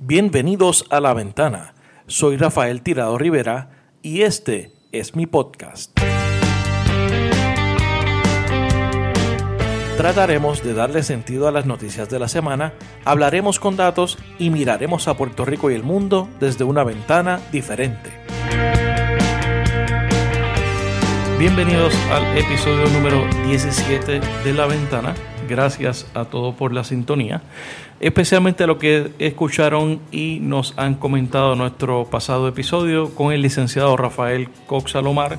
Bienvenidos a La Ventana. Soy Rafael Tirado Rivera y este es mi podcast. Trataremos de darle sentido a las noticias de la semana, hablaremos con datos y miraremos a Puerto Rico y el mundo desde una ventana diferente. Bienvenidos al episodio número 17 de La Ventana. Gracias a todos por la sintonía especialmente lo que escucharon y nos han comentado en nuestro pasado episodio con el licenciado Rafael Cox Salomar,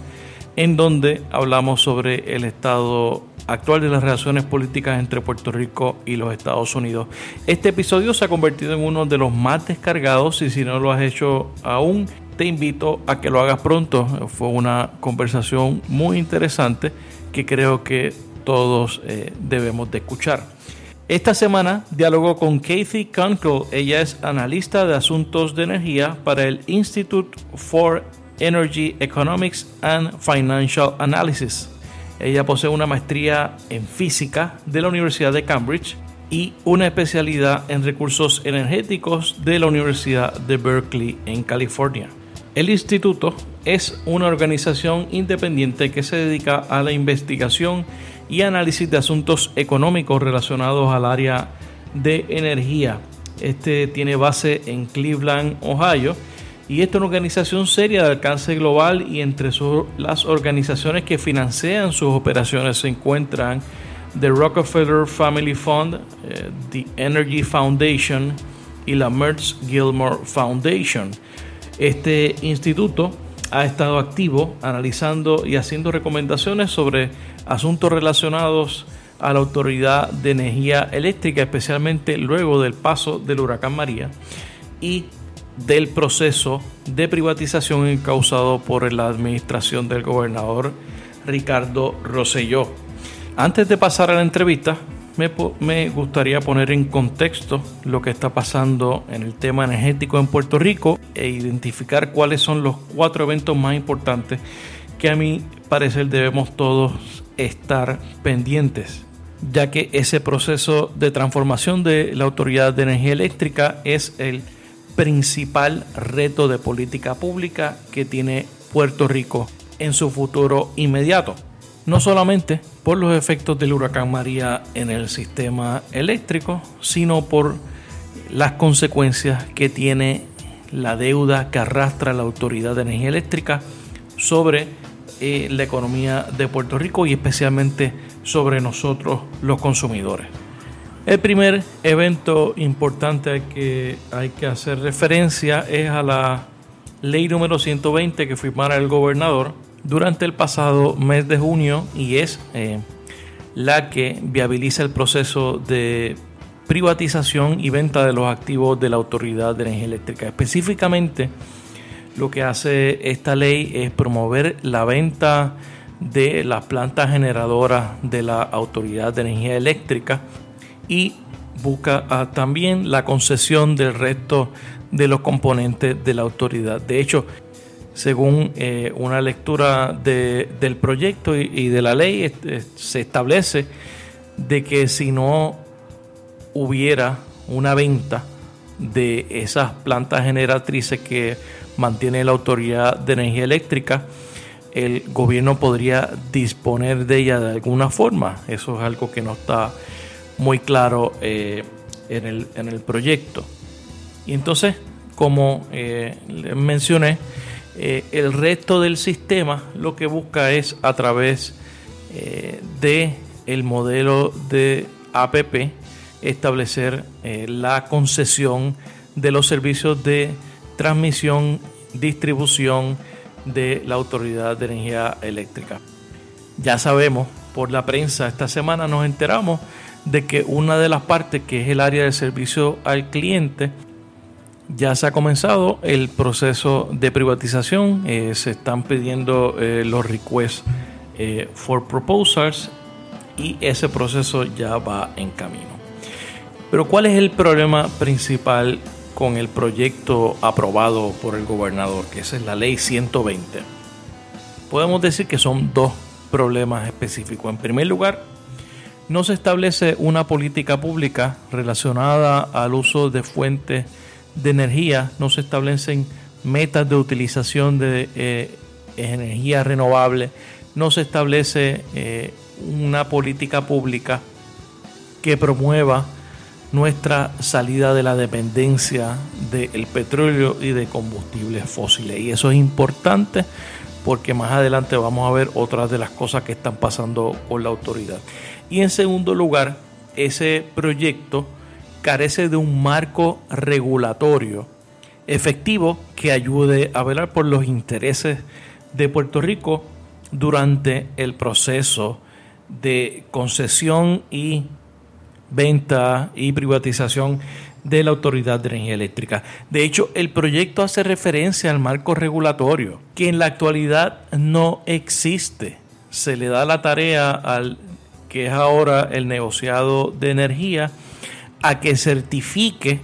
en donde hablamos sobre el estado actual de las relaciones políticas entre Puerto Rico y los Estados Unidos. Este episodio se ha convertido en uno de los más descargados y si no lo has hecho aún, te invito a que lo hagas pronto. Fue una conversación muy interesante que creo que todos eh, debemos de escuchar. Esta semana dialogó con Kathy Kunkel. Ella es analista de asuntos de energía para el Institute for Energy Economics and Financial Analysis. Ella posee una maestría en física de la Universidad de Cambridge y una especialidad en recursos energéticos de la Universidad de Berkeley en California. El instituto es una organización independiente que se dedica a la investigación y análisis de asuntos económicos relacionados al área de energía. Este tiene base en Cleveland, Ohio, y esta es una organización seria de alcance global y entre las organizaciones que financian sus operaciones se encuentran The Rockefeller Family Fund, eh, The Energy Foundation y la Mertz Gilmore Foundation. Este instituto ha estado activo analizando y haciendo recomendaciones sobre asuntos relacionados a la Autoridad de Energía Eléctrica, especialmente luego del paso del huracán María y del proceso de privatización causado por la administración del gobernador Ricardo Rosselló. Antes de pasar a la entrevista, me, gustaría poner en contexto lo que está pasando en el tema energético en Puerto Rico e identificar cuáles son los cuatro eventos más importantes que a mi parecer debemos todos estar pendientes, ya que ese proceso de transformación de la Autoridad de Energía Eléctrica es el principal reto de política pública que tiene Puerto Rico en su futuro inmediato no solamente por los efectos del huracán María en el sistema eléctrico, sino por las consecuencias que tiene la deuda que arrastra la Autoridad de Energía Eléctrica sobre eh, la economía de Puerto Rico y especialmente sobre nosotros los consumidores. El primer evento importante al que hay que hacer referencia es a la ley número 120 que firmara el gobernador durante el pasado mes de junio y es eh, la que viabiliza el proceso de privatización y venta de los activos de la Autoridad de Energía Eléctrica. Específicamente, lo que hace esta ley es promover la venta de las plantas generadoras de la Autoridad de Energía Eléctrica y busca ah, también la concesión del resto de los componentes de la autoridad. De hecho, según eh, una lectura del proyecto y, de la ley, se establece de que si no hubiera una venta de esas plantas generatrices que mantiene la Autoridad de Energía Eléctrica, el gobierno podría disponer de ella de alguna forma. Eso es algo que no está muy claro eh, en, el, en, el, proyecto. Y entonces, como eh, mencioné, eh, el resto del sistema lo que busca es a través eh, de el modelo de APP establecer la concesión de los servicios de transmisión, distribución de la Autoridad de Energía Eléctrica. Ya sabemos, por la prensa esta semana nos enteramos de que una de las partes, que es el área de servicio al cliente, ya se ha comenzado el proceso de privatización, eh, se están pidiendo eh, los requests eh, for proposals y ese proceso ya va en camino. Pero ¿cuál es el problema principal con el proyecto aprobado por el gobernador, que esa es la ley 120? Podemos decir que son dos problemas específicos. En primer lugar, no se establece una política pública relacionada al uso de fuentes de energía, no se establecen metas de utilización de eh, energía renovable, no se establece eh, una política pública que promueva nuestra salida de la dependencia del petróleo y de combustibles fósiles. Y eso es importante porque más adelante vamos a ver otras de las cosas que están pasando con la autoridad. Y en segundo lugar, ese proyecto carece de un marco regulatorio efectivo que ayude a velar por los intereses de Puerto Rico durante el proceso de concesión y venta y privatización de la Autoridad de Energía Eléctrica. De hecho, el proyecto hace referencia al marco regulatorio, que en la actualidad no existe. Se le da la tarea al que es ahora el negociado de energía a que certifique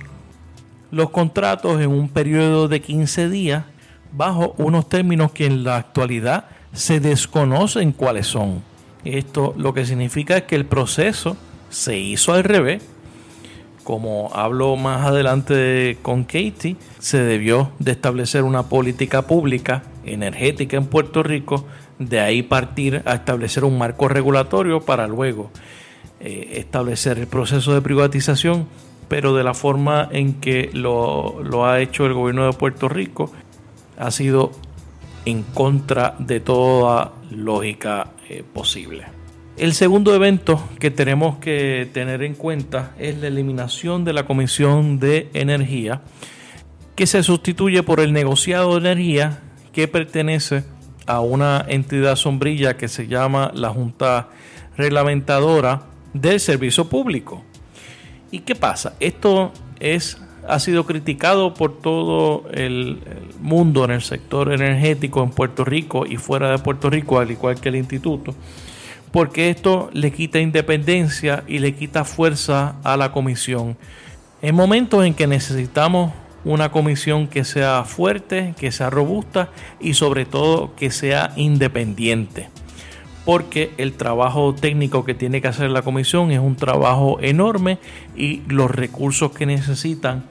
los contratos en un periodo de 15 días bajo unos términos que en la actualidad se desconocen cuáles son. Esto lo que significa es que el proceso se hizo al revés. Como hablo más adelante con Katie, se debió de establecer una política pública energética en Puerto Rico, de ahí partir a establecer un marco regulatorio para luego eh, establecer el proceso de privatización, pero de la forma en que lo, ha hecho el gobierno de Puerto Rico ha sido en contra de toda lógica eh, posible. El segundo evento que tenemos que tener en cuenta es la eliminación de la Comisión de Energía, que se sustituye por el negociado de energía que pertenece a una entidad sombrilla que se llama la Junta Reglamentadora del Servicio Público. ¿Y qué pasa? Esto es ha sido criticado por todo el, mundo en el sector energético en Puerto Rico y fuera de Puerto Rico, al igual que el instituto porque esto le quita independencia y le quita fuerza a la comisión. En momentos en que necesitamos una comisión que sea fuerte, que sea robusta y sobre todo que sea independiente. Porque el trabajo técnico que tiene que hacer la comisión es un trabajo enorme y los recursos que necesitan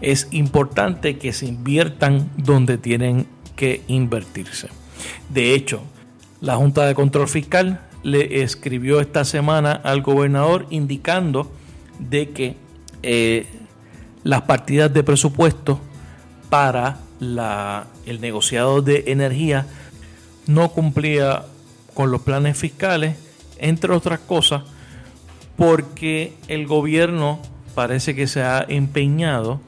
es importante que se inviertan donde tienen que invertirse. De hecho, la Junta de Control Fiscal le escribió esta semana al gobernador indicando de que eh, las partidas de presupuesto para la, el negociado de energía no cumplía con los planes fiscales, entre otras cosas, porque el gobierno parece que se ha empeñado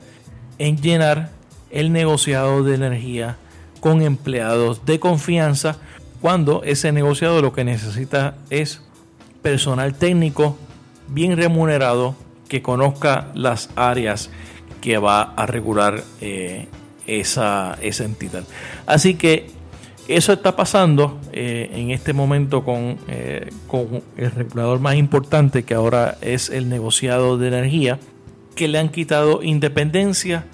en llenar el negociado de energía con empleados de confianza cuando ese negociado lo que necesita es personal técnico bien remunerado que conozca las áreas que va a regular eh, esa, entidad. Así que eso está pasando eh, en este momento con, eh, con el regulador más importante que ahora es el negociado de energía, que le han quitado independencia,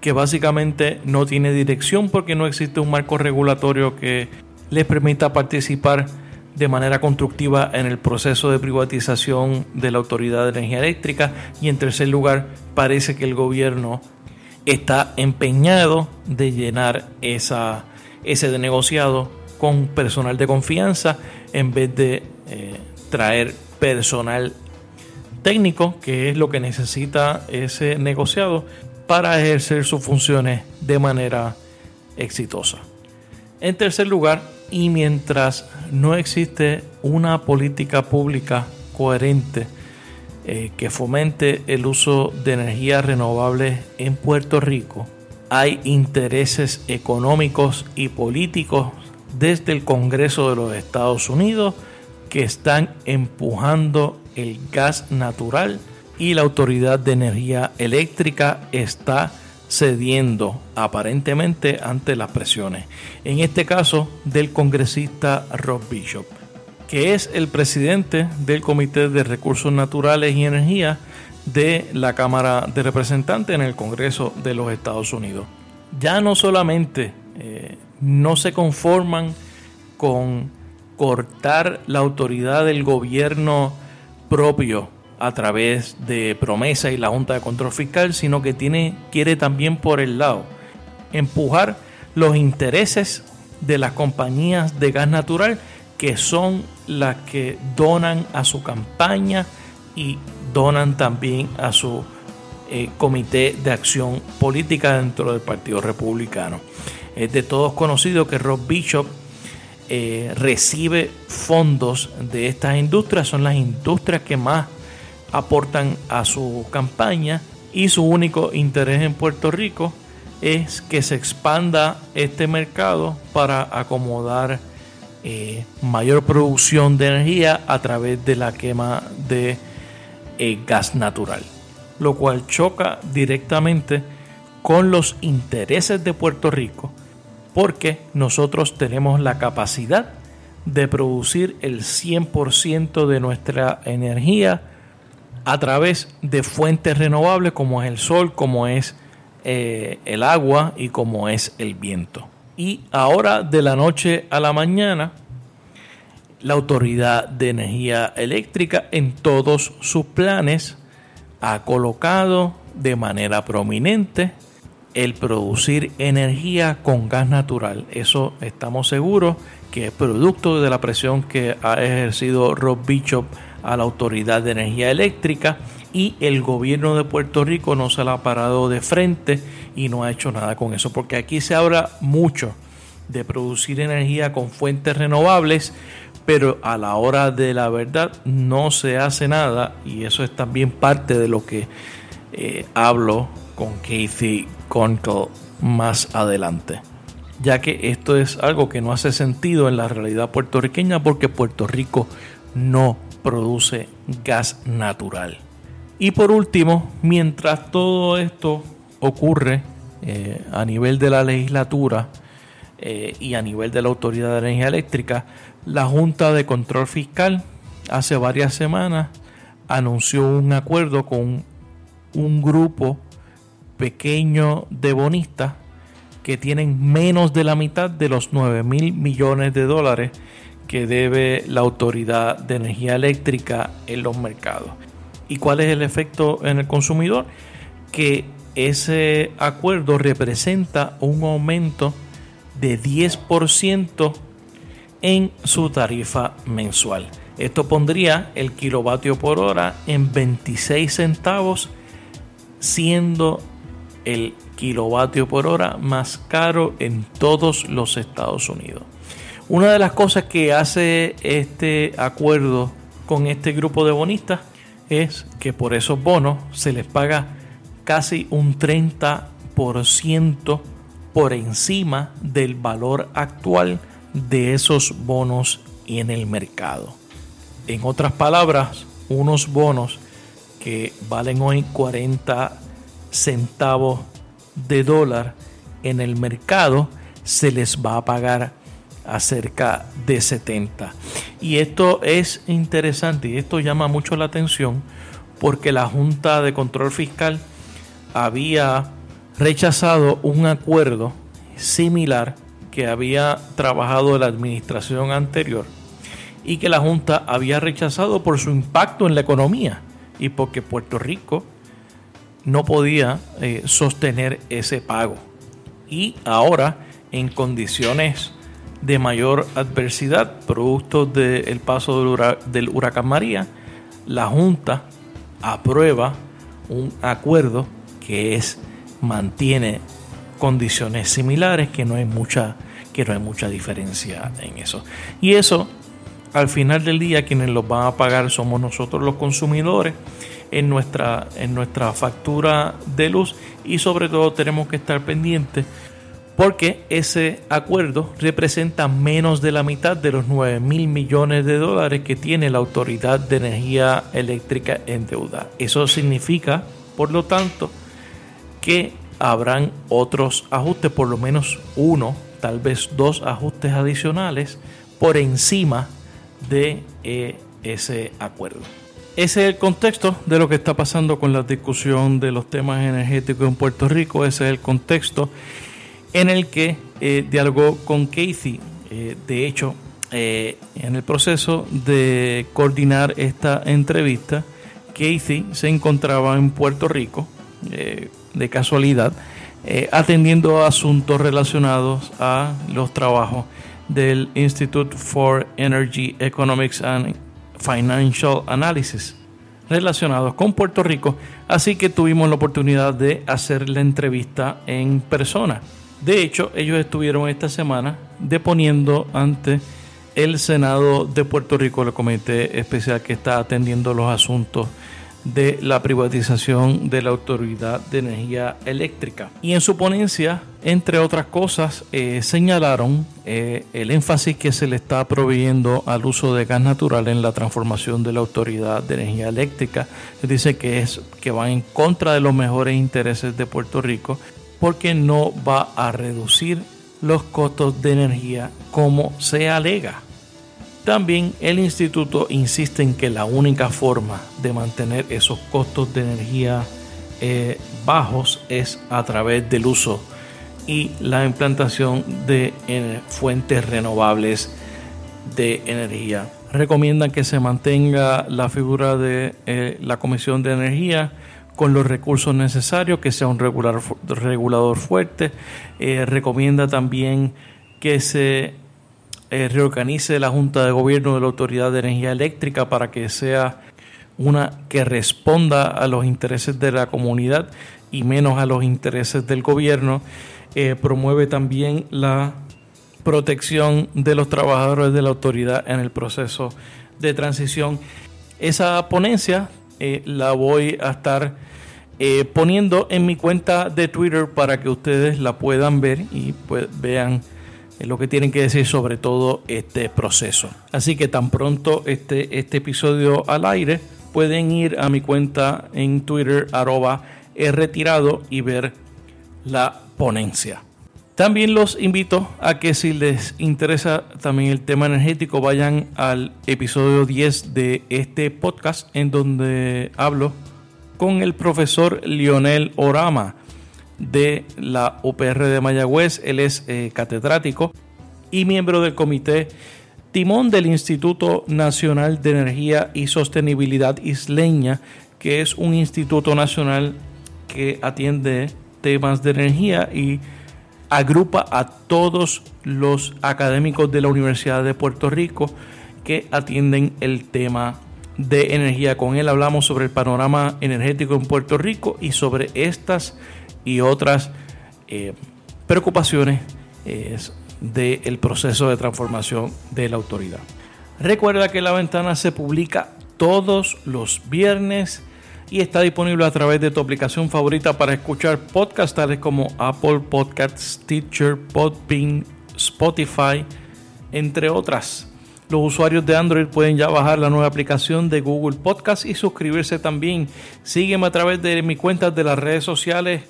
que básicamente no tiene dirección porque no existe un marco regulatorio que les permita participar de manera constructiva en el proceso de privatización de la Autoridad de Energía Eléctrica y en tercer lugar parece que el gobierno está empeñado de llenar esa, ese de negociado con personal de confianza en vez de eh, traer personal técnico que es lo que necesita ese negociado para ejercer sus funciones de manera exitosa. En tercer lugar, y mientras no existe una política pública coherente eh, que fomente el uso de energías renovables en Puerto Rico, hay intereses económicos y políticos desde el Congreso de los Estados Unidos que están empujando el gas natural y la Autoridad de Energía Eléctrica está cediendo aparentemente ante las presiones. En este caso del congresista Rob Bishop, que es el presidente del Comité de Recursos Naturales y Energía de la Cámara de Representantes en el Congreso de los Estados Unidos. Ya no solamente eh, no se conforman con cortar la autoridad del gobierno propio a través de promesa y la Junta de Control Fiscal, sino que tiene, quiere también por el lado empujar los intereses de las compañías de gas natural que son las que donan a su campaña y donan también a su eh, comité de acción política dentro del Partido Republicano. Es de todos conocido que Rob Bishop eh, recibe fondos de estas industrias, son las industrias que más aportan a su campaña y su único interés en Puerto Rico es que se expanda este mercado para acomodar eh, mayor producción de energía a través de la quema de eh, gas natural, lo cual choca directamente con los intereses de Puerto Rico porque nosotros tenemos la capacidad de producir el 100% de nuestra energía a través de fuentes renovables como es el sol, como es eh, el agua y como es el viento. Y ahora de la noche a la mañana, la Autoridad de Energía Eléctrica en todos sus planes ha colocado de manera prominente el producir energía con gas natural. Eso estamos seguros que es producto de la presión que ha ejercido Rob Bishop a la Autoridad de Energía Eléctrica y el gobierno de Puerto Rico no se la ha parado de frente y no ha hecho nada con eso, porque aquí se habla mucho de producir energía con fuentes renovables, pero a la hora de la verdad no se hace nada y eso es también parte de lo que eh, hablo con Casey Conkle más adelante ya que esto es algo que no hace sentido en la realidad puertorriqueña porque Puerto Rico no produce gas natural. Y por último, mientras todo esto ocurre eh, a nivel de la legislatura eh, y a nivel de la Autoridad de Energía Eléctrica, la Junta de Control Fiscal hace varias semanas anunció un acuerdo con un grupo pequeño de bonistas que tienen menos de la mitad de los 9 mil millones de dólares que debe la Autoridad de Energía Eléctrica en los mercados. ¿Y cuál es el efecto en el consumidor? Que ese acuerdo representa un aumento de 10% en su tarifa mensual. Esto pondría el kilovatio por hora en 26 centavos, siendo el kilovatio por hora más caro en todos los Estados Unidos. Una de las cosas que hace este acuerdo con este grupo de bonistas es que por esos bonos se les paga casi un 30% por encima del valor actual de esos bonos en el mercado. En otras palabras, unos bonos que valen hoy 40 centavos de dólar en el mercado se les va a pagar acerca de 70. Y esto es interesante y esto llama mucho la atención porque la Junta de Control Fiscal había rechazado un acuerdo similar que había trabajado la administración anterior y que la Junta había rechazado por su impacto en la economía y porque Puerto Rico no podía eh, sostener ese pago. Y ahora, en condiciones de mayor adversidad, producto del paso del, huracán María, la Junta aprueba un acuerdo que es mantiene condiciones similares, que no hay mucha que no hay mucha diferencia en eso. Y eso al final del día quienes los van a pagar somos nosotros los consumidores en nuestra en nuestra factura de luz y sobre todo tenemos que estar pendientes porque ese acuerdo representa menos de la mitad de los 9 mil millones de dólares que tiene la Autoridad de Energía Eléctrica en deuda. Eso significa, por lo tanto, que habrán otros ajustes, por lo menos uno, tal vez dos ajustes adicionales por encima de eh, ese acuerdo. Ese es el contexto de lo que está pasando con la discusión de los temas energéticos en Puerto Rico. Ese es el contexto en el que eh, dialogó con Casey. Eh, de hecho, eh, en el proceso de coordinar esta entrevista, Casey se encontraba en Puerto Rico, de casualidad, atendiendo asuntos relacionados a los trabajos del Institute for Energy Economics and Financial Analysis relacionados con Puerto Rico, así que tuvimos la oportunidad de hacer la entrevista en persona. De hecho, ellos estuvieron esta semana deponiendo ante el Senado de Puerto Rico, el comité especial que está atendiendo los asuntos de la privatización de la Autoridad de Energía Eléctrica. Y en su ponencia, entre otras cosas, eh, señalaron eh, el énfasis que se le está proveyendo al uso de gas natural en la transformación de la Autoridad de Energía Eléctrica. Dice que es que va en contra de los mejores intereses de Puerto Rico porque no va a reducir los costos de energía como se alega. También el instituto insiste en que la única forma de mantener esos costos de energía eh, bajos es a través del uso y la implantación de eh, fuentes renovables de energía. Recomiendan que se mantenga la figura de eh, la Comisión de Energía con los recursos necesarios, que sea un regulador fuerte. recomienda también que se eh, reorganice la Junta de Gobierno de la Autoridad de Energía Eléctrica para que sea una que responda a los intereses de la comunidad y menos a los intereses del gobierno. Eh, promueve también la protección de los trabajadores de la autoridad en el proceso de transición. Esa ponencia eh, la voy a estar poniendo en mi cuenta de Twitter para que ustedes la puedan ver y pues, vean lo que tienen que decir sobre todo este proceso. Así que tan pronto este, este episodio al aire, pueden ir a mi cuenta en Twitter, arroba retirado y ver la ponencia. También los invito a que si les interesa también el tema energético, vayan al episodio 10 de este podcast en donde hablo con el profesor Lionel Orama de la UPR de Mayagüez. Él es eh, catedrático y miembro del comité timón del Instituto Nacional de Energía y Sostenibilidad Isleña, que es un instituto nacional que atiende temas de energía y agrupa a todos los académicos de la Universidad de Puerto Rico que atienden el tema de energía. Con él hablamos sobre el panorama energético en Puerto Rico y sobre estas y otras eh, preocupaciones eh, del proceso de transformación de la autoridad. Recuerda que la ventana se publica todos los viernes y está disponible a través de tu aplicación favorita para escuchar podcasts tales como Apple Podcasts, Stitcher, Podbean, Spotify, entre otras. Los usuarios de Android pueden ya bajar la nueva aplicación de Google Podcast y suscribirse también. Sígueme a través de mi cuenta de las redes sociales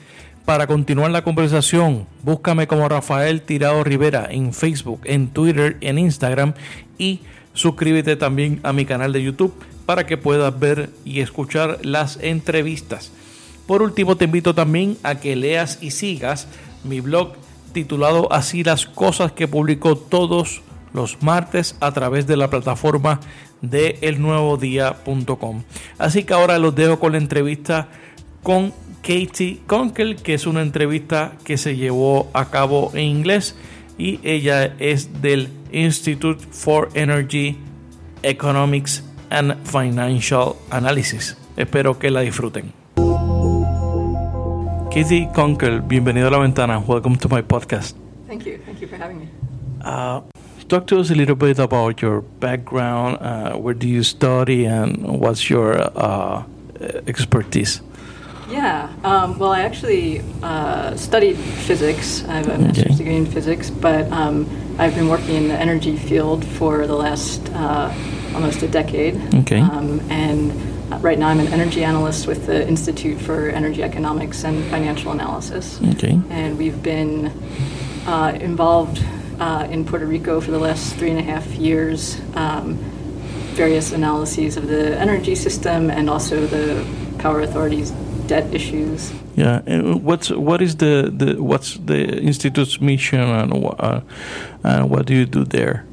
para continuar la conversación, búscame como Rafael Tirado Rivera en Facebook, en Twitter, en Instagram y suscríbete también a mi canal de YouTube para que puedas ver y escuchar las entrevistas. Por último, te invito también a que leas y sigas mi blog titulado Así las cosas que publico todos los martes a través de la plataforma de elnuevodía.com. Así que ahora los dejo con la entrevista con Katie Conkel, que es una entrevista que se llevó a cabo en inglés y ella es del Institute for Energy Economics and Financial Analysis. Espero que la disfruten. Katie Conkel, bienvenido a la ventana. Welcome to my podcast. Thank you. Thank you for having me. Uh, talk to us a little bit about your background. Uh, where do you study and what's your uh, expertise? Yeah. Um, well, I actually uh, studied physics. I have a master's degree in physics, but um, I've been working in the energy field for the last uh, almost a decade. Okay. Um, and right now, I'm an energy analyst with the Institute for Energy Economics and Financial Analysis. Okay. And we've been uh, involved uh, in Puerto Rico for the last three and a half years. Um, various analyses of the energy system and also the power authorities debt issues. Yeah, and what's what is the, the what's the institute's mission and uh, what do you do there?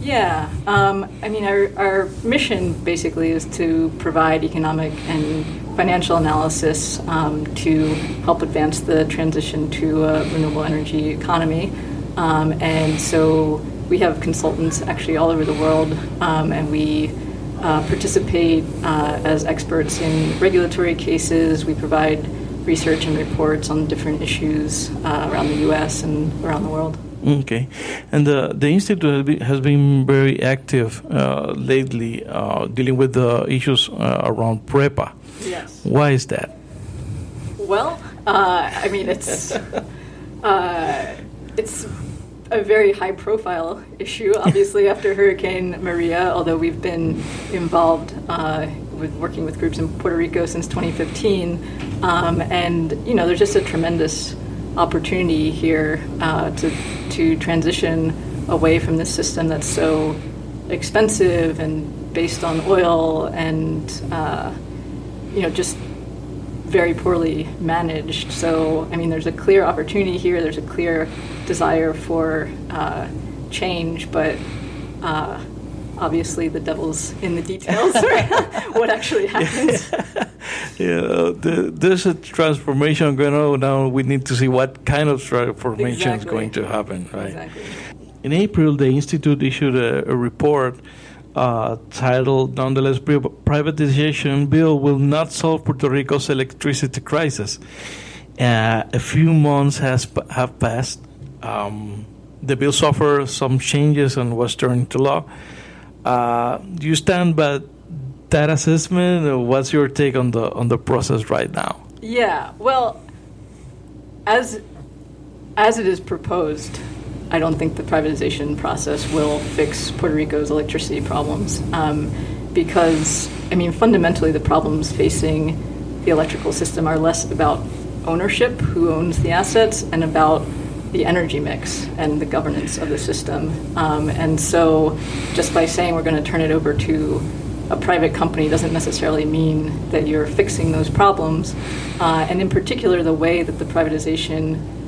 Yeah, um, I mean, our, our mission basically is to provide economic and financial analysis um, to help advance the transition to a renewable energy economy. Um, and so we have consultants actually all over the world, um, and we uh, participate uh, as experts in regulatory cases. We provide research and reports on different issues uh, around the U.S. and around the world. Okay, and the the institute has been very active uh, lately, uh, dealing with the issues uh, around PREPA. Yes. Why is that? Well, uh, I mean, it's uh, it's a very high profile issue, obviously, after Hurricane Maria, although we've been involved uh, with working with groups in Puerto Rico since 2015. Um, and, you know, there's just a tremendous opportunity here uh, to, to transition away from this system that's so expensive and based on oil and, uh, you know, just very poorly managed. So, I mean, there's a clear opportunity here, there's a clear desire for uh, change, but uh, obviously the devil's in the details, what actually happens. Yeah, the, there's a transformation going on now. We need to see what kind of transformation Exactly. is going to happen, right? Exactly. In April, the Institute issued a, a report uh, titled Nonetheless, Pri- Privatization Bill Will Not Solve Puerto Rico's Electricity Crisis. Uh, a few months has have passed. Um, the bill suffered some changes and was turned into law. Uh, do you stand by that assessment? What's your take on the on the process right now? Yeah, well, as as it is proposed, I don't think the privatization process will fix Puerto Rico's electricity problems um, because, I mean, fundamentally, the problems facing the electrical system are less about ownership, who owns the assets, and about the energy mix and the governance of the system. Um, and so, just by saying we're going to turn it over to a private company doesn't necessarily mean that you're fixing those problems. Uh, and in particular, the way that the privatization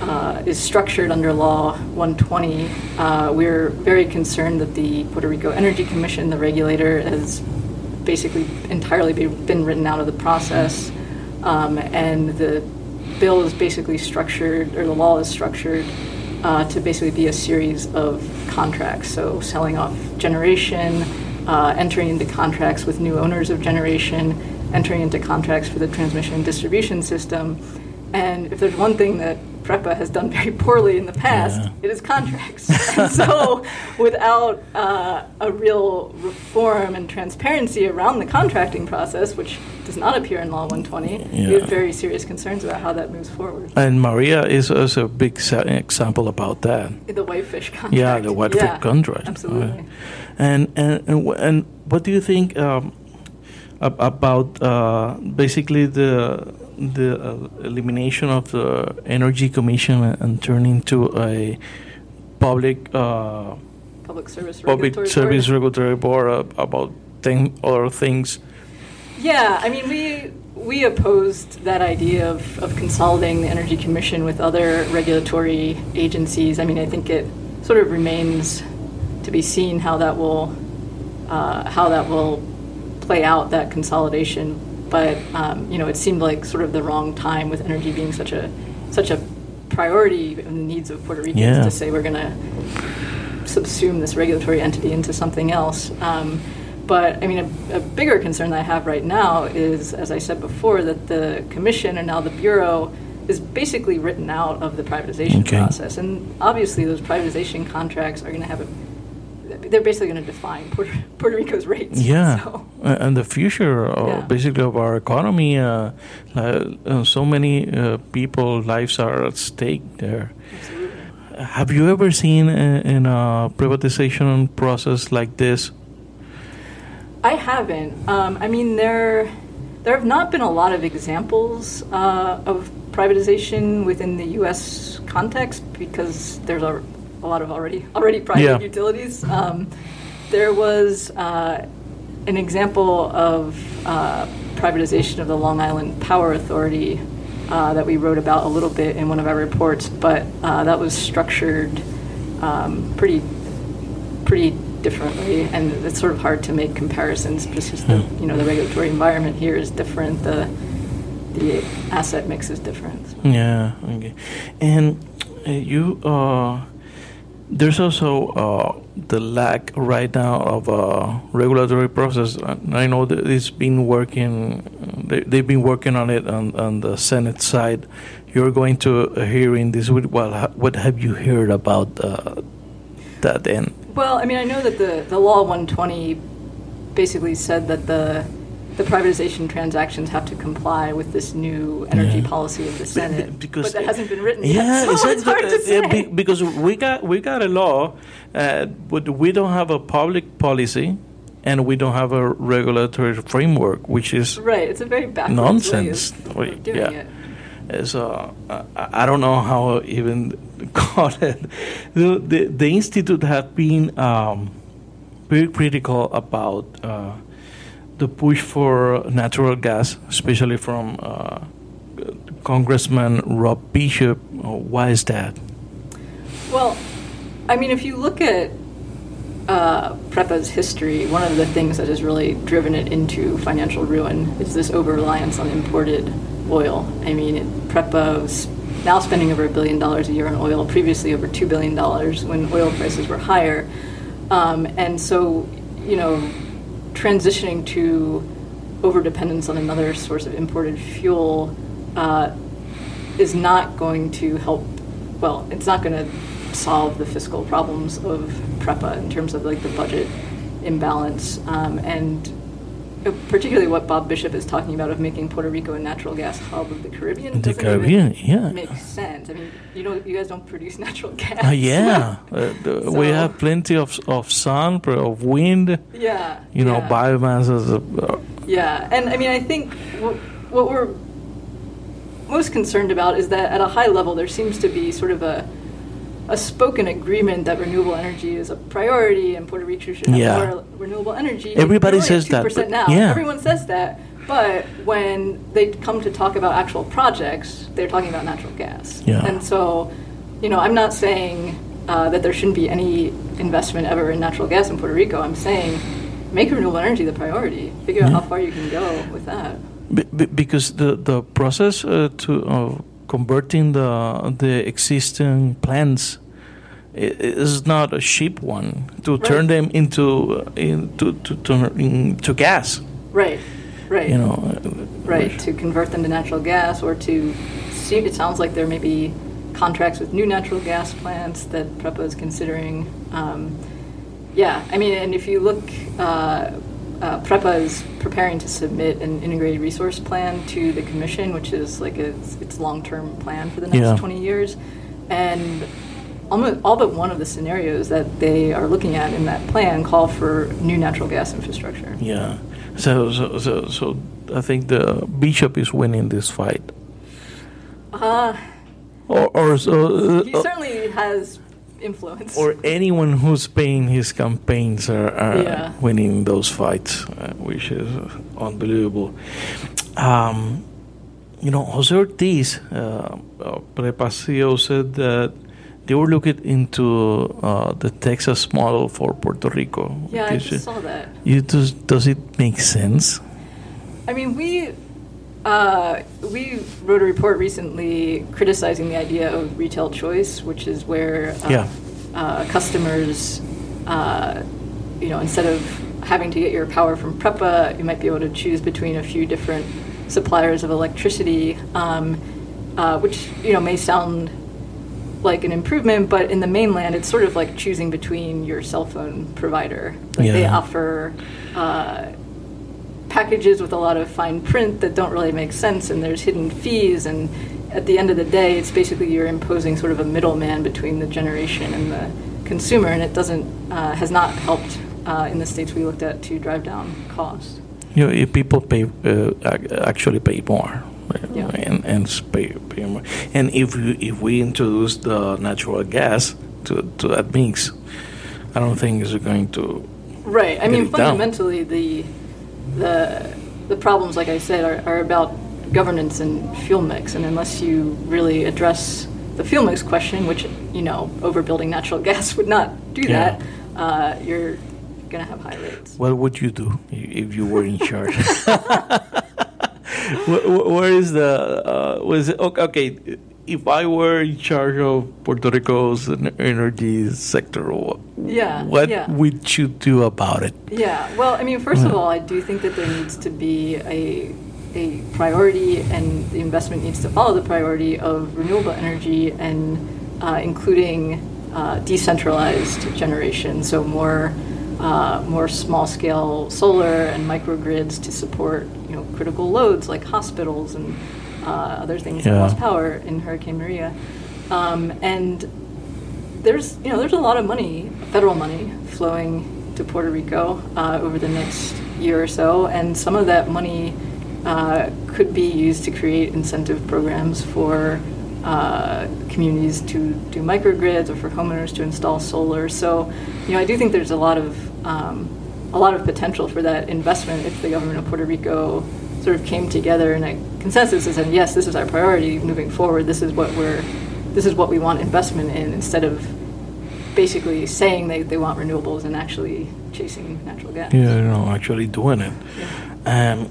uh, is structured under Law 120, uh, we're very concerned that the Puerto Rico Energy Commission, the regulator, has basically entirely be, been written out of the process. Um, and the bill is basically structured, or the law is structured, uh, to basically be a series of contracts. So selling off generation, uh, entering into contracts with new owners of generation, entering into contracts for the transmission and distribution system. And if there's one thing that PREPA has done very poorly in the past, Yeah. it is contracts. and so, without uh, a real reform and transparency around the contracting process, which does not appear in Law 120, we have very serious concerns about how that moves forward. And Maria is also a big example about that. The Whitefish contract. Yeah, the Whitefish Yeah, contract. Absolutely. Right. And and and, and what do you think um, ab- about uh, basically the the uh, elimination of the energy commission and, turning to a public uh, Public service public regulatory service board. regulatory board uh, about thing, other things? Yeah, I mean, we we opposed that idea of, of consolidating the Energy Commission with other regulatory agencies. I mean, I think it sort of remains to be seen how that will uh, how that will play out that consolidation. But um, you know, it seemed like sort of the wrong time with energy being such a such a priority in the needs of Puerto Ricans Yeah. to say we're going to subsume this regulatory entity into something else. Um, but I mean, a, a bigger concern that I have right now is, as I said before, that the commission and now the bureau is basically written out of the privatization Okay. process, and obviously those privatization contracts are going to have a. They're basically going to define Puerto, Puerto Rico's rates. Yeah, So, and the future, of, Yeah. basically, of our economy. Uh, uh, so many uh, people lives are at stake there. absolutely. Have you ever seen a, in a privatization process like this? I haven't. Um, I mean, there there have not been a lot of examples uh, of privatization within the U.S. context because there's a, a lot of already already private Yeah. utilities. Um, there was uh, an example of uh, privatization of the Long Island Power Authority uh, that we wrote about a little bit in one of our reports, but uh, that was structured um, pretty pretty differently, and it's sort of hard to make comparisons because the you know the regulatory environment here is different. The the asset mix is different. Yeah. Okay. And uh, you, uh, there's also uh, the lack right now of a regulatory process. I know that it's been working. They, they've been working on it on, on the Senate side. You're going to a hearing this week. Well, what have you heard about uh, that? Then. Well, I mean, I know that the the law 120 basically said that the the privatization transactions have to comply with this new energy yeah. policy of the Senate, because but that hasn't been written yeah, yet, so it's hard to say. because we got we got a law, uh, but we don't have a public policy, and we don't have a regulatory framework, which is right. It's a very nonsense. Way of, yeah. it. So uh, I don't know how even call it. The, the, the institute have been um, very critical about. Uh, the push for natural gas, especially from uh, Congressman Rob Bishop. Uh, why is that? Well, I mean, if you look at uh, PREPA's history, one of the things that has really driven it into financial ruin is this over reliance on imported oil. I mean, it, PREPA was now spending over a billion dollars a year on oil, previously over $2 billion when oil prices were higher. Um, and so, you know, transitioning to overdependence on another source of imported fuel uh, is not going to help. Well, it's not going to solve the fiscal problems of PREPA in terms of like the budget imbalance um, and particularly what Bob Bishop is talking about of making Puerto Rico a natural gas hub of the Caribbean. The Caribbean, yeah, makes sense. I mean, you know, you guys don't produce natural gas. Uh, yeah, uh, so, we have plenty of of sun, of wind. Yeah, you know, yeah. biomass. Uh, yeah, and I mean, I think what, what we're most concerned about is that at a high level, there seems to be sort of a a spoken agreement that renewable energy is a priority and Puerto Rico should have yeah. more renewable energy. Everybody says that. Now. Yeah. Everyone says that. But when they come to talk about actual projects, they're talking about natural gas. Yeah. And so, you know, I'm not saying uh, that there shouldn't be any investment ever in natural gas in Puerto Rico. I'm saying make renewable energy the priority. Figure yeah. out how far you can go with that. Be- because the the process uh, to uh, converting the the existing plants is not a cheap one to right. turn them into into to, to, into gas. Right. Right. You know. Right to convert them to natural gas or to see. It sounds like there may be contracts with new natural gas plants that PREPA is considering. Um, yeah, I mean, and if you look, uh, uh, PREPA is preparing to submit an integrated resource plan to the commission, which is like a, its long-term plan for the next yeah. 20 years, and almost all but one of the scenarios that they are looking at in that plan call for new natural gas infrastructure. Yeah, so so so, so I think the bishop is winning this fight. Uh, or, or so, uh, he certainly has influence. Or anyone who's paying his campaigns are, are yeah. winning those fights, uh, which is unbelievable. Um, you know, Jose Ortiz, uh, uh, PREPA said that they were looking into uh, the Texas model for Puerto Rico. Yeah, I just saw that. You does, does it make sense? I mean, we uh, we wrote a report recently criticizing the idea of retail choice, which is where uh, yeah. uh, customers, uh, you know, instead of having to get your power from PREPA, you might be able to choose between a few different suppliers of electricity, um, uh, which you know may sound like an improvement, but in the mainland, it's sort of like choosing between your cell phone provider. Like yeah. they offer uh, packages with a lot of fine print that don't really make sense, and there's hidden fees. And at the end of the day, it's basically you're imposing sort of a middleman between the generation and the consumer, and it doesn't uh, has not helped uh, in the states we looked at to drive down costs. You know, people pay uh, actually pay more. Yeah. And, and pay, pay more. And if we, if we introduce the natural gas to, to that mix, I don't think it's going to. Right. I mean, fundamentally, down. the the the problems, like I said, are, are about governance and fuel mix, and unless you really address the fuel mix question, which you know overbuilding natural gas would not do yeah. that, uh, you're going to have high rates. What would you do if you were in charge? where is the uh, was it okay? If I were in charge of Puerto Rico's energy sector, what, yeah, what yeah. would you do about it? Yeah, well, I mean, first of all, I do think that there needs to be a a priority, and the investment needs to follow the priority of renewable energy and uh, including uh, decentralized generation, so more uh, more small-scale solar and microgrids to support you know critical loads like hospitals and uh, other things that lost power in Hurricane Maria, um, and there's you know there's a lot of money, federal money, flowing to Puerto Rico uh, over the next year or so, and some of that money uh, could be used to create incentive programs for uh, communities to do microgrids or for homeowners to install solar. So, you know, I do think there's a lot of um, a lot of potential for that investment if the government of Puerto Rico sort of came together in a consensus and said, yes, this is our priority moving forward. This is what we're this is what we want investment in instead of basically saying they, they want renewables and actually chasing natural gas. Yeah, you know, actually doing it. Yeah. Um,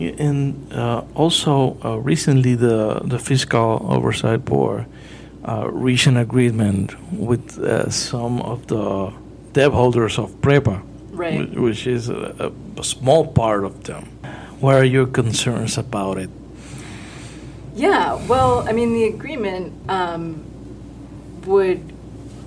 and uh, also uh, recently the the fiscal oversight board uh, reached an agreement with uh, some of the debt holders of PREPA, Right. which is a, a small part of them. What are your concerns about it? Yeah, well, I mean, the agreement um, would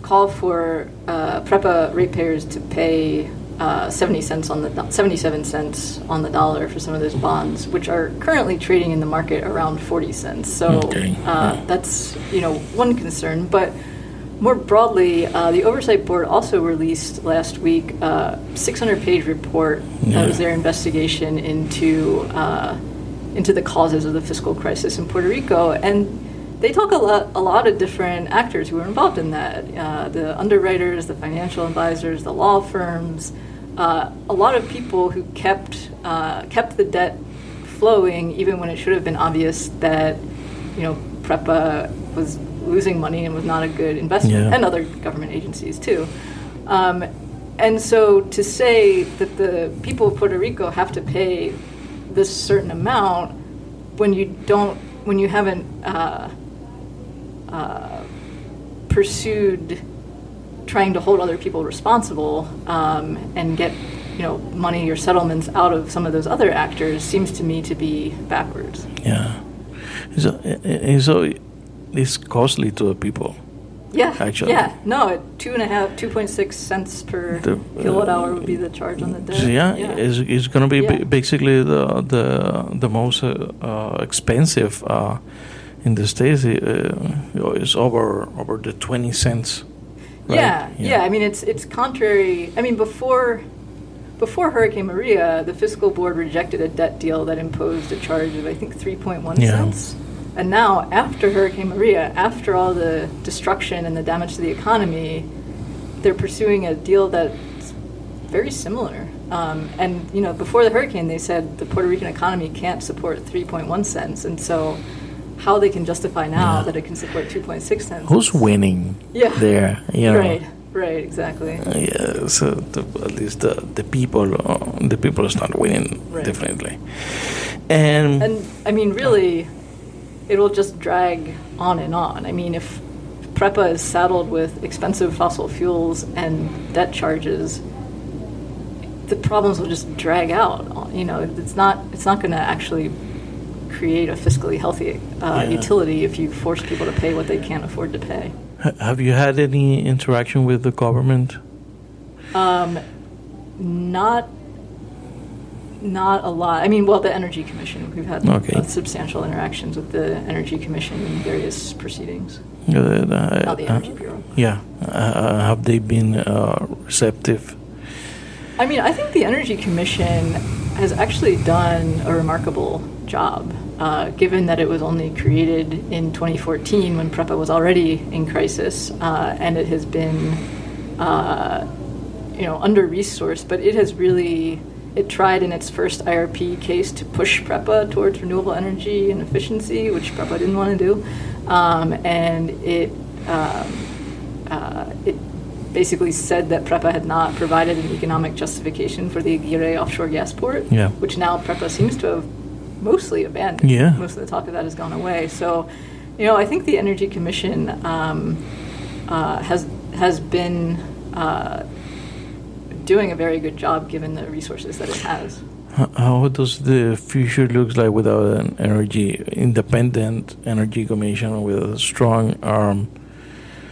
call for uh, PREPA ratepayers to pay uh, 70 cents on the do- 77 cents on the dollar for some of those bonds, which are currently trading in the market around 40 cents. So Okay. uh, that's you know one concern, but more broadly, uh, the oversight board also released last week a 600-page report Yeah. that was their investigation into uh, into the causes of the fiscal crisis in Puerto Rico, and they talk a lot a lot of different actors who were involved in that: uh, the underwriters, the financial advisors, the law firms, uh, a lot of people who kept uh, kept the debt flowing even when it should have been obvious that you know PREPA was losing money and was not a good investment, Yeah. and other government agencies too. Um, and so to say that the people of Puerto Rico have to pay this certain amount when you don't, when you haven't uh, uh, pursued trying to hold other people responsible um, and get you know money or settlements out of some of those other actors seems to me to be backwards. Yeah, so, so it's costly to the people. Yeah, Actually. yeah, no, two and a half, two point six cents per The, kilowatt uh, hour would be the charge on the debt. So yeah, it's, it's going to be Yeah. basically the the the most uh, uh, expensive uh, in the states. Uh, it's over over the twenty cents. right? Yeah, yeah, I mean, it's it's contrary. I mean, before before Hurricane Maria, the fiscal board rejected a debt deal that imposed a charge of I think three point one Yeah. cents. And now, after Hurricane Maria, after all the destruction and the damage to the economy, they're pursuing a deal that's very similar. Um, and you know, before the hurricane, they said the Puerto Rican economy can't support 3.1 cents, and so how they can justify now Yeah. that it can support 2.6 cents? Who's winning Yeah. there? You know? Right, right, exactly. Uh, yeah, so the, at least the the people uh, the people is not winning Right. definitely. And, And I mean, really, it'll just drag on and on. I mean, if PREPA is saddled with expensive fossil fuels and debt charges, the problems will just drag out. You know, it's not it's not going to actually create a fiscally healthy uh, Yeah. utility if you force people to pay what they can't afford to pay. have you had any interaction with the government? Um, not not a lot. I mean, well, the Energy Commission. We've had Okay. uh, substantial interactions with the Energy Commission in various proceedings. Uh, uh, the Energy Bureau. Yeah, uh, have they been uh, receptive? I mean, I think the Energy Commission has actually done a remarkable job, uh, given that it was only created in 2014 when PREPA was already in crisis, uh, and it has been, uh, you know, under resourced. But it has really, it tried in its first IRP case to push PREPA towards renewable energy and efficiency, which PREPA didn't want to do, um, and it. Um, uh, it basically said that PREPA had not provided an economic justification for the Aguirre offshore gas port, Yeah. which now PREPA seems to have mostly abandoned. Yeah. Most of the talk of that has gone away. So, you know, I think the Energy Commission um, uh, has has been uh, doing a very good job given the resources that it has. How- does the future looks like without an energy independent energy commission with a strong arm?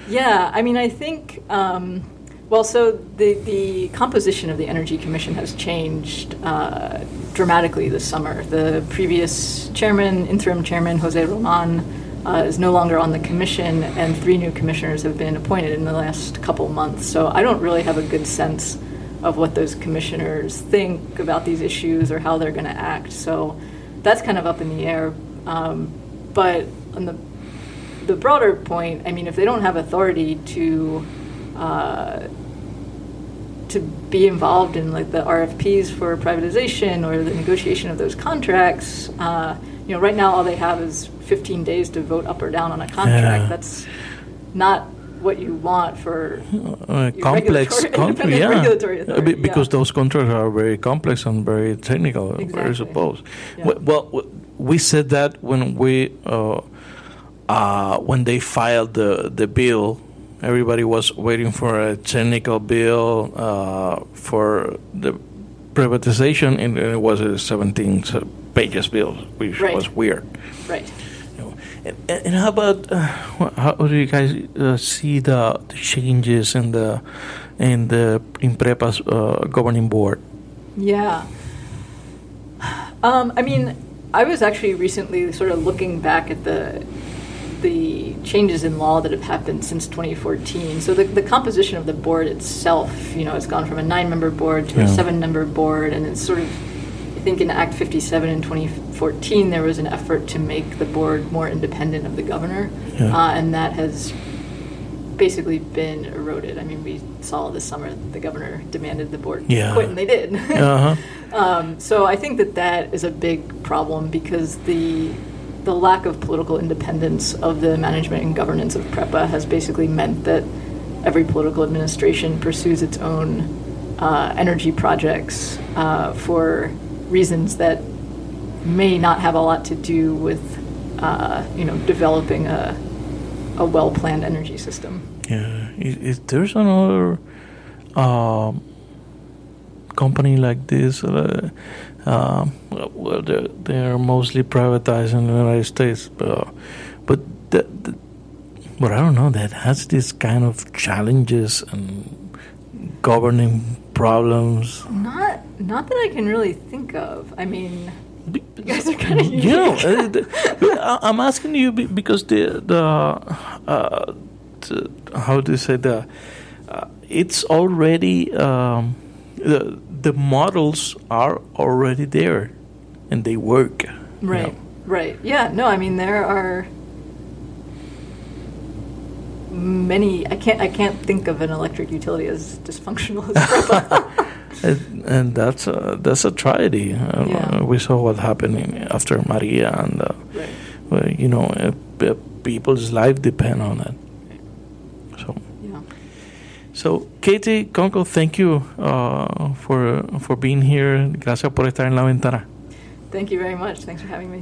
Yeah, I mean, I think. Um, well, so the the composition of the Energy Commission has changed uh, dramatically this summer. The previous chairman, interim chairman Jose Roman, uh, is no longer on the commission, and three new commissioners have been appointed in the last couple months. So I don't really have a good sense of what those commissioners think about these issues or how they're going to act. So that's kind of up in the air. Um, but on the the broader point, I mean, if they don't have authority to uh, to be involved in like the RFPs for privatization or the negotiation of those contracts, uh, you know, right now all they have is 15 days to vote up or down on a contract. Yeah. That's not what you want for Uh, complex regulatory- contract, yeah, regulatory Uh, be- because yeah. those contracts are very complex and very technical. Very Exactly. supposed. Yeah. Well, we said that when we uh, uh, when they filed the the bill, everybody was waiting for a technical bill uh, for the privatization, and it was a 17 pages bill, which Right. was weird. right. And, and how about uh, how do you guys uh, see the, the changes in the in the in Prepa's uh, governing board? Yeah. Um, I mean, I was actually recently sort of looking back at the the changes in law that have happened since 2014. So the, the composition of the board itself, you know, has gone from a nine-member board to Yeah. a seven-member board, and it's sort of, think in Act 57 in 2014, there was an effort to make the board more independent of the governor, Yeah. uh, and that has basically been eroded. I mean, we saw this summer the governor demanded the board Yeah. quit, and they did. Uh-huh. um, so I think that that is a big problem because the the lack of political independence of the management and governance of PREPA has basically meant that every political administration pursues its own uh, energy projects uh, for reasons that may not have a lot to do with uh, you know developing a a well planned energy system. Yeah, is, is there's another um, company like this? Uh, um, well, they're, they're mostly privatized in the United States, but, but the, the, but I don't know that has this kind of challenges and governing problems. Not not that I can really think of. I mean, You guys are kinda you know, uh, I'm asking you because the the, uh, the how do you say the uh, it's already um, the the models are already there and they work. you Right, know. right. Yeah, no, I mean there are many I can't I can't think of an electric utility as dysfunctional as PREPA. And, and that's a, that's a tragedy. Uh, Yeah. We saw what happened after Maria, and uh, right. well, you know, uh, people's life depend on it. So. Yeah. So, Cathy Kunkel, thank you uh, for for being here. Gracias por estar en la ventana. Thank you very much. Thanks for having me.